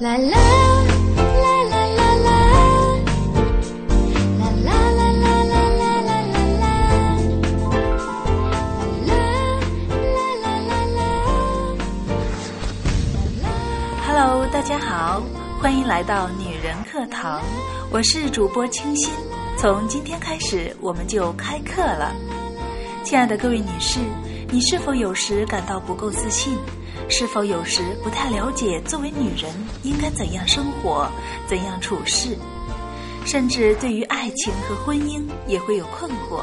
啦啦啦啦啦啦啦啦啦啦啦啦。哈喽，大家好，欢迎来到女人课堂，我是主播清新，从今天开始我们就开课了。亲爱的各位女士，你是否有时感到不够自信？是否有时不太了解作为女人应该怎样生活、怎样处事？甚至对于爱情和婚姻也会有困惑？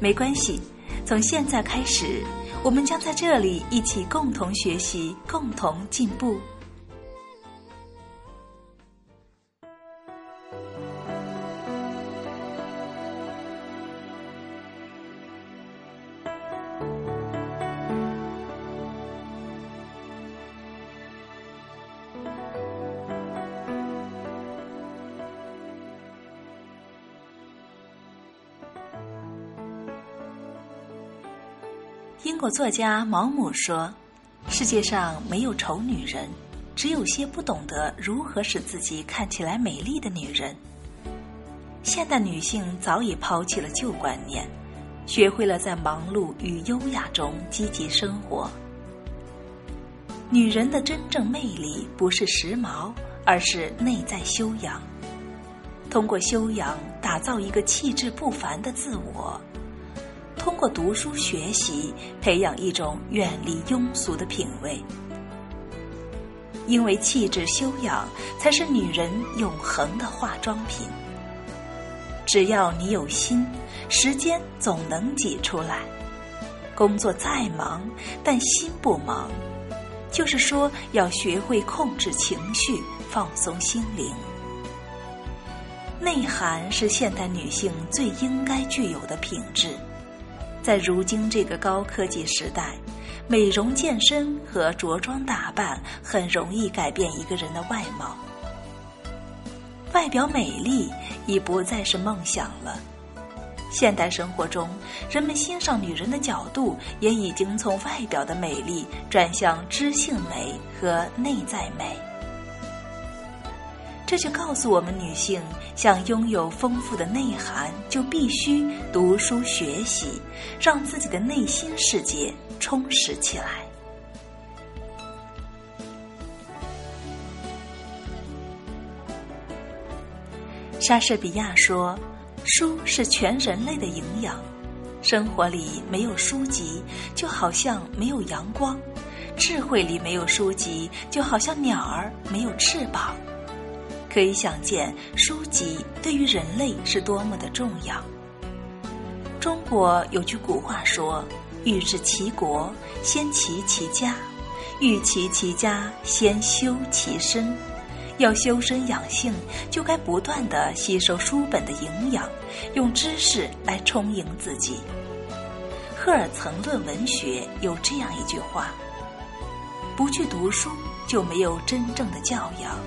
没关系，从现在开始，我们将在这里一起共同学习，共同进步。英国作家毛姆说：“世界上没有丑女人，只有些不懂得如何使自己看起来美丽的女人。”现代女性早已抛弃了旧观念，学会了在忙碌与优雅中积极生活。女人的真正魅力不是时髦，而是内在修养。通过修养，打造一个气质不凡的自我。通过读书学习，培养一种远离庸俗的品味。因为气质修养，才是女人永恒的化妆品。只要你有心，时间总能挤出来。工作再忙，但心不忙。就是说，要学会控制情绪，放松心灵。内涵是现代女性最应该具有的品质。在如今这个高科技时代，美容健身和着装打扮很容易改变一个人的外貌。外表美丽已不再是梦想了。现代生活中，人们欣赏女人的角度也已经从外表的美丽转向知性美和内在美。这就告诉我们，女性想拥有丰富的内涵，就必须读书学习，让自己的内心世界充实起来。莎士比亚说：“书是全人类的营养，生活里没有书籍，就好像没有阳光；智慧里没有书籍，就好像鸟儿没有翅膀。”可以想见，书籍对于人类是多么的重要。中国有句古话说：“欲治其国，先齐其家；欲齐其家，先修其身。”要修身养性，就该不断的吸收书本的营养，用知识来充盈自己。赫尔曾论文学有这样一句话：“不去读书，就没有真正的教养。”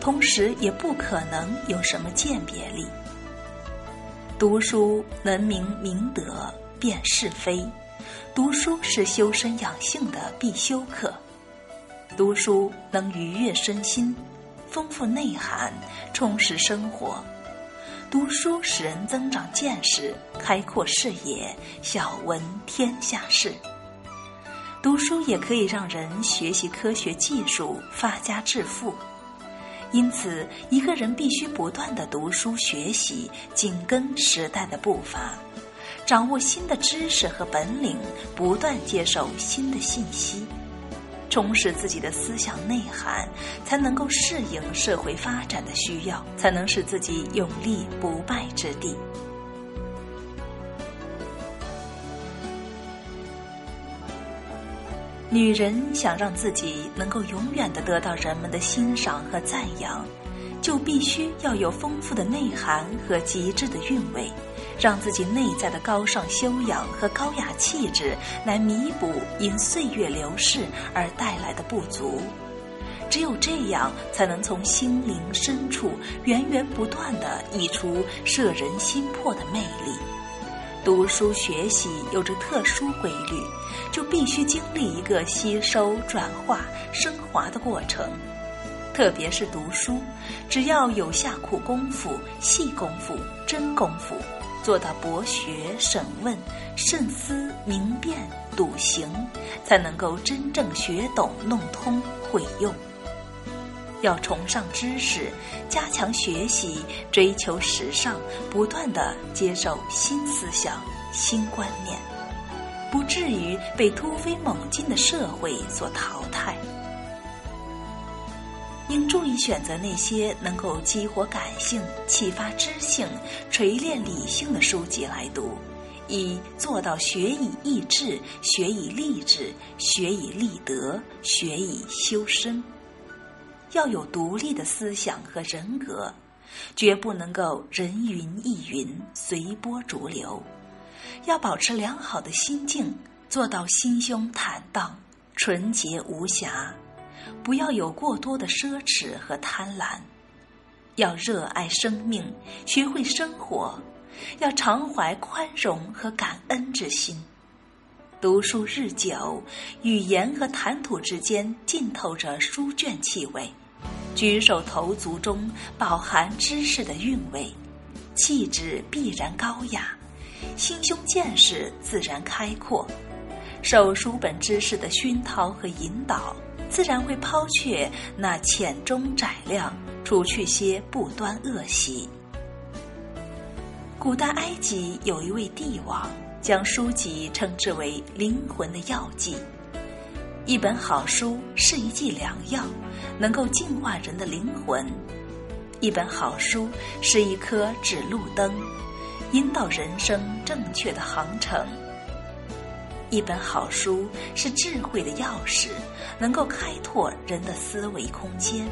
同时，也不可能有什么鉴别力。读书能明明德，辨是非；读书是修身养性的必修课。读书能愉悦身心，丰富内涵，充实生活。读书使人增长见识，开阔视野，晓闻天下事。读书也可以让人学习科学技术，发家致富。因此，一个人必须不断地读书学习，紧跟时代的步伐，掌握新的知识和本领，不断接受新的信息，充实自己的思想内涵，才能够适应社会发展的需要，才能使自己永立不败之地。女人想让自己能够永远的得到人们的欣赏和赞扬，就必须要有丰富的内涵和极致的韵味，让自己内在的高尚修养和高雅气质来弥补因岁月流逝而带来的不足。只有这样，才能从心灵深处源源不断的溢出摄人心魄的魅力。读书学习有着特殊规律，就必须经历一个吸收、转化、升华的过程。特别是读书，只要有下苦功夫、细功夫、真功夫，做到博学、审问、慎思、明辨、笃行，才能够真正学懂、弄通、会用。要崇尚知识，加强学习，追求时尚，不断的接受新思想、新观念，不至于被突飞猛进的社会所淘汰。应注意选择那些能够激活感性、启发知性、锤炼理性的书籍来读，以做到学以益智、学以励志、学以立德、学以修身。要有独立的思想和人格，绝不能够人云亦云、随波逐流。要保持良好的心境，做到心胸坦荡、纯洁无瑕，不要有过多的奢侈和贪婪。要热爱生命，学会生活，要常怀宽容和感恩之心。读书日久，语言和谈吐之间浸透着书卷气味，举手投足中饱含知识的韵味，气质必然高雅，心胸见识自然开阔。受书本知识的熏陶和引导，自然会抛却那浅中窄量，除去些不端恶习。古代埃及有一位帝王。将书籍称之为灵魂的药剂。一本好书是一剂良药，能够净化人的灵魂；一本好书是一颗指路灯，引导人生正确的航程；一本好书是智慧的钥匙，能够开拓人的思维空间。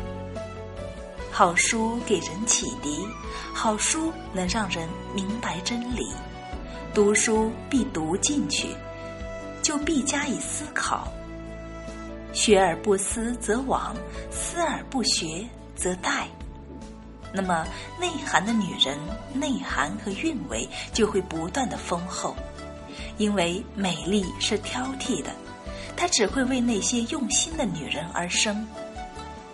好书给人启迪，好书能让人明白真理。读书必读进去，就必加以思考。学而不思则罔，思而不学则殆。那么，内涵的女人，内涵和韵味就会不断的丰厚。因为美丽是挑剔的，它只会为那些用心的女人而生。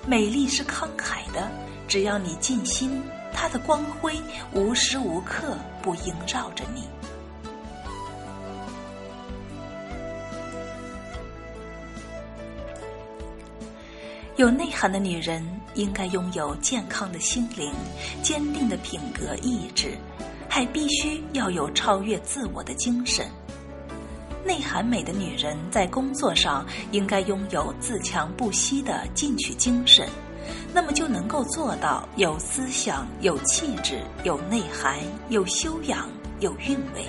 美丽是慷慨的，只要你尽心，它的光辉无时无刻不萦绕着你。有内涵的女人应该拥有健康的心灵、坚定的品格意志，还必须要有超越自我的精神。内涵美的女人在工作上应该拥有自强不息的进取精神，那么就能够做到有思想、有气质、有内涵、有修养、有韵味。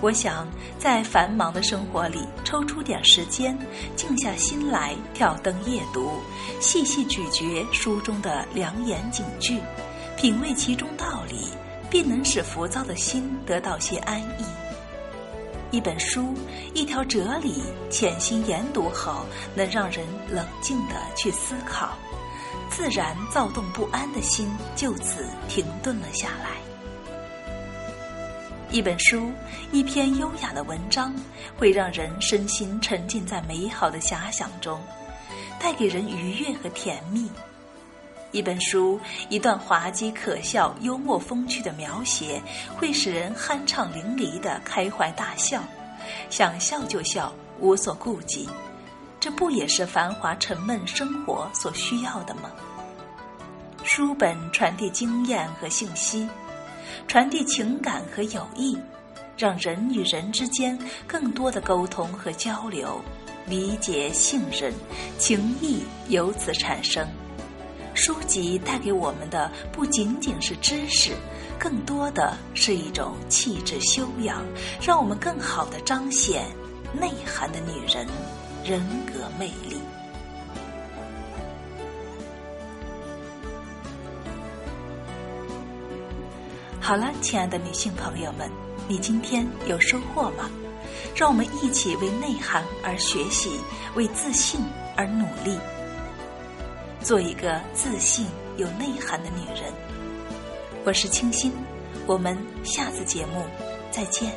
我想在繁忙的生活里抽出点时间，静下心来挑灯夜读，细细咀嚼书中的良言警句，品味其中道理，必能使浮躁的心得到些安逸。一本书，一条哲理，潜心研读后，能让人冷静地去思考，自然躁动不安的心就此停顿了下来。一本书，一篇优雅的文章，会让人身心沉浸在美好的遐想中，带给人愉悦和甜蜜。一本书，一段滑稽可笑、幽默风趣的描写，会使人酣畅淋漓的开怀大笑，想笑就笑，无所顾忌。这不也是繁华沉闷生活所需要的吗？书本传递经验和信息。传递情感和友谊，让人与人之间更多的沟通和交流，理解、信任、情谊由此产生。书籍带给我们的不仅仅是知识，更多的是一种气质修养，让我们更好的彰显内涵的女人人格魅力。好了，亲爱的女性朋友们，你今天有收获吗？让我们一起为内涵而学习，为自信而努力，做一个自信有内涵的女人。我是清新，我们下次节目再见。